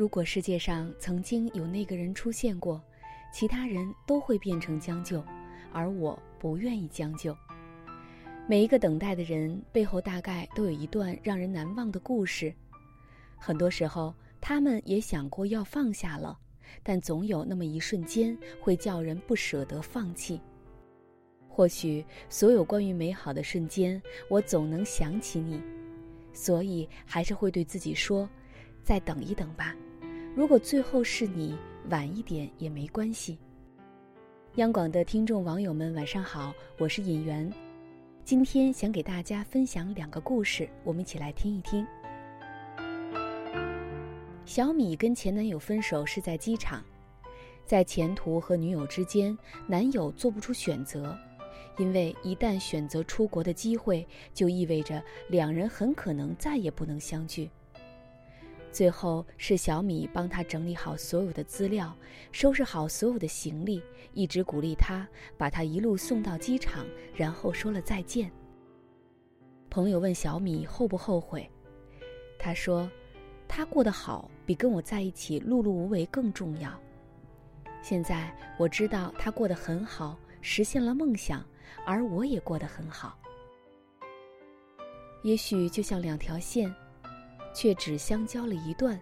如果世界上曾经有那个人出现过，其他人都会变成将就，而我不愿意将就。每一个等待的人背后，大概都有一段让人难忘的故事。很多时候，他们也想过要放下了，但总有那么一瞬间会叫人不舍得放弃。或许，所有关于美好的瞬间，我总能想起你，所以还是会对自己说：“再等一等吧。”如果最后是你，晚一点也没关系。央广的听众网友们，晚上好，我是尹媛，今天想给大家分享两个故事，我们一起来听一听。小米跟前男友分手是在机场，在前途和女友之间，男友做不出选择，因为一旦选择出国的机会，就意味着两人很可能再也不能相聚。最后是小米帮他整理好所有的资料，收拾好所有的行李，一直鼓励他，把他一路送到机场，然后说了再见。朋友问小米后不后悔，他说：“他过得好，比跟我在一起碌碌无为更重要。现在我知道他过得很好，实现了梦想，而我也过得很好。也许就像两条线。”却只相交了一段，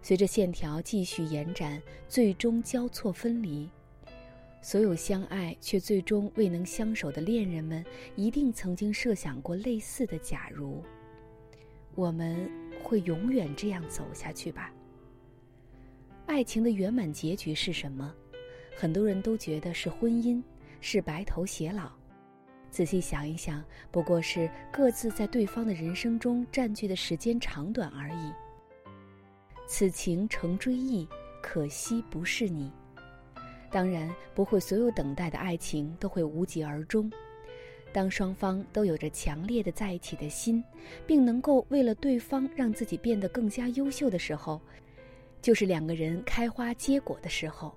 随着线条继续延展，最终交错分离。所有相爱却最终未能相守的恋人们，一定曾经设想过类似的假如。我们会永远这样走下去吧？爱情的圆满结局是什么？很多人都觉得是婚姻，是白头偕老。仔细想一想，不过是各自在对方的人生中占据的时间长短而已。此情成追忆，可惜不是你。当然，不会所有等待的爱情都会无疾而终。当双方都有着强烈的在一起的心，并能够为了对方让自己变得更加优秀的时候，就是两个人开花结果的时候。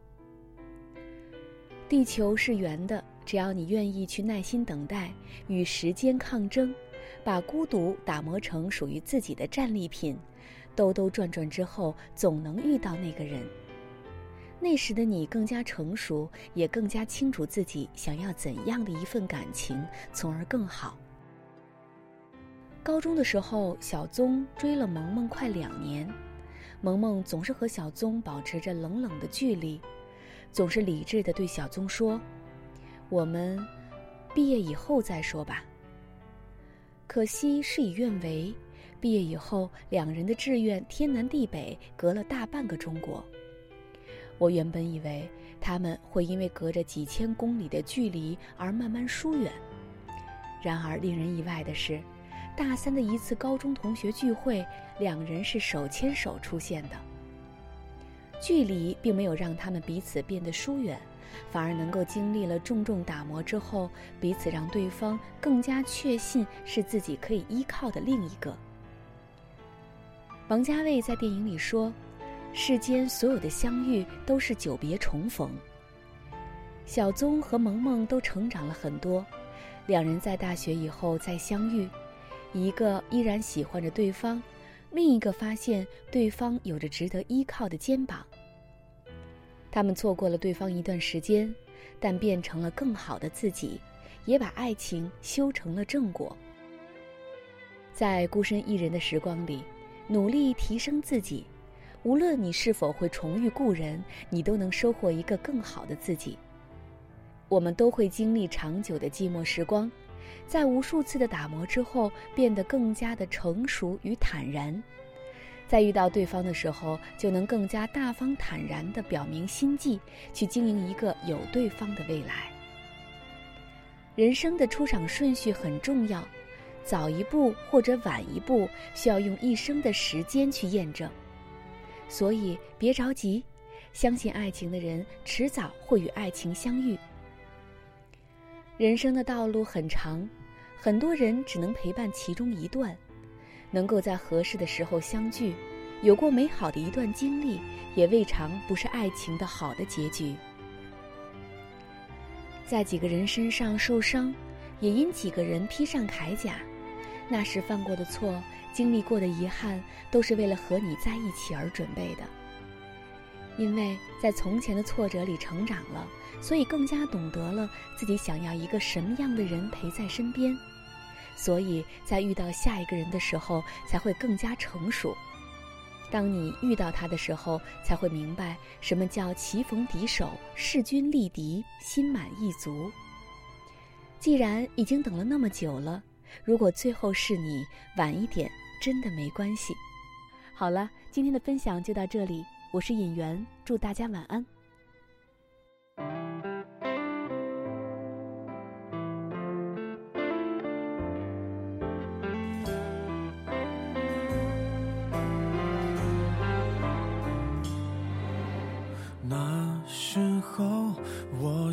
地球是圆的。只要你愿意去耐心等待，与时间抗争，把孤独打磨成属于自己的战利品，兜兜转转之后，总能遇到那个人。那时的你更加成熟，也更加清楚自己想要怎样的一份感情，从而更好。高中的时候，小宗追了萌萌快两年，萌萌总是和小宗保持着冷冷的距离，总是理智的对小宗说。我们毕业以后再说吧。可惜事与愿违，毕业以后两人的志愿天南地北，隔了大半个中国。我原本以为他们会因为隔着几千公里的距离而慢慢疏远，然而令人意外的是，大三的一次高中同学聚会，两人是手牵手出现的。距离并没有让他们彼此变得疏远。反而能够经历了重重打磨之后，彼此让对方更加确信是自己可以依靠的另一个。王家卫在电影里说：“世间所有的相遇都是久别重逢。”小宗和萌萌都成长了很多，两人在大学以后再相遇，一个依然喜欢着对方，另一个发现对方有着值得依靠的肩膀。他们错过了对方一段时间，但变成了更好的自己，也把爱情修成了正果。在孤身一人的时光里，努力提升自己，无论你是否会重遇故人，你都能收获一个更好的自己。我们都会经历长久的寂寞时光，在无数次的打磨之后，变得更加的成熟与坦然。在遇到对方的时候，就能更加大方坦然地表明心迹，去经营一个有对方的未来。人生的出场顺序很重要，早一步或者晚一步，需要用一生的时间去验证。所以别着急，相信爱情的人迟早会与爱情相遇。人生的道路很长，很多人只能陪伴其中一段。能够在合适的时候相聚，有过美好的一段经历，也未尝不是爱情的好的结局。在几个人身上受伤，也因几个人披上铠甲。那时犯过的错，经历过的遗憾，都是为了和你在一起而准备的。因为在从前的挫折里成长了，所以更加懂得了自己想要一个什么样的人陪在身边，所以在遇到下一个人的时候才会更加成熟。当你遇到他的时候，才会明白什么叫棋逢敌手、势均力敌、心满意足。既然已经等了那么久了，如果最后是你晚一点，真的没关系。好了，今天的分享就到这里。我是演员，祝大家晚安。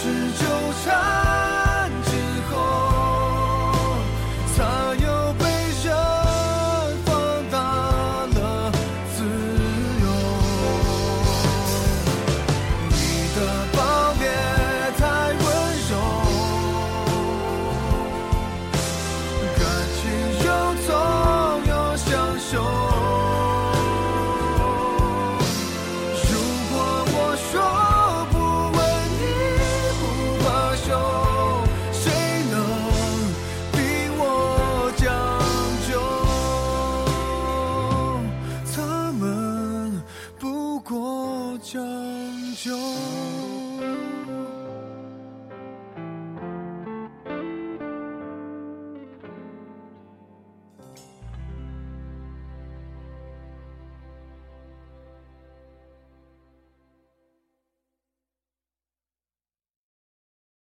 是酒将就。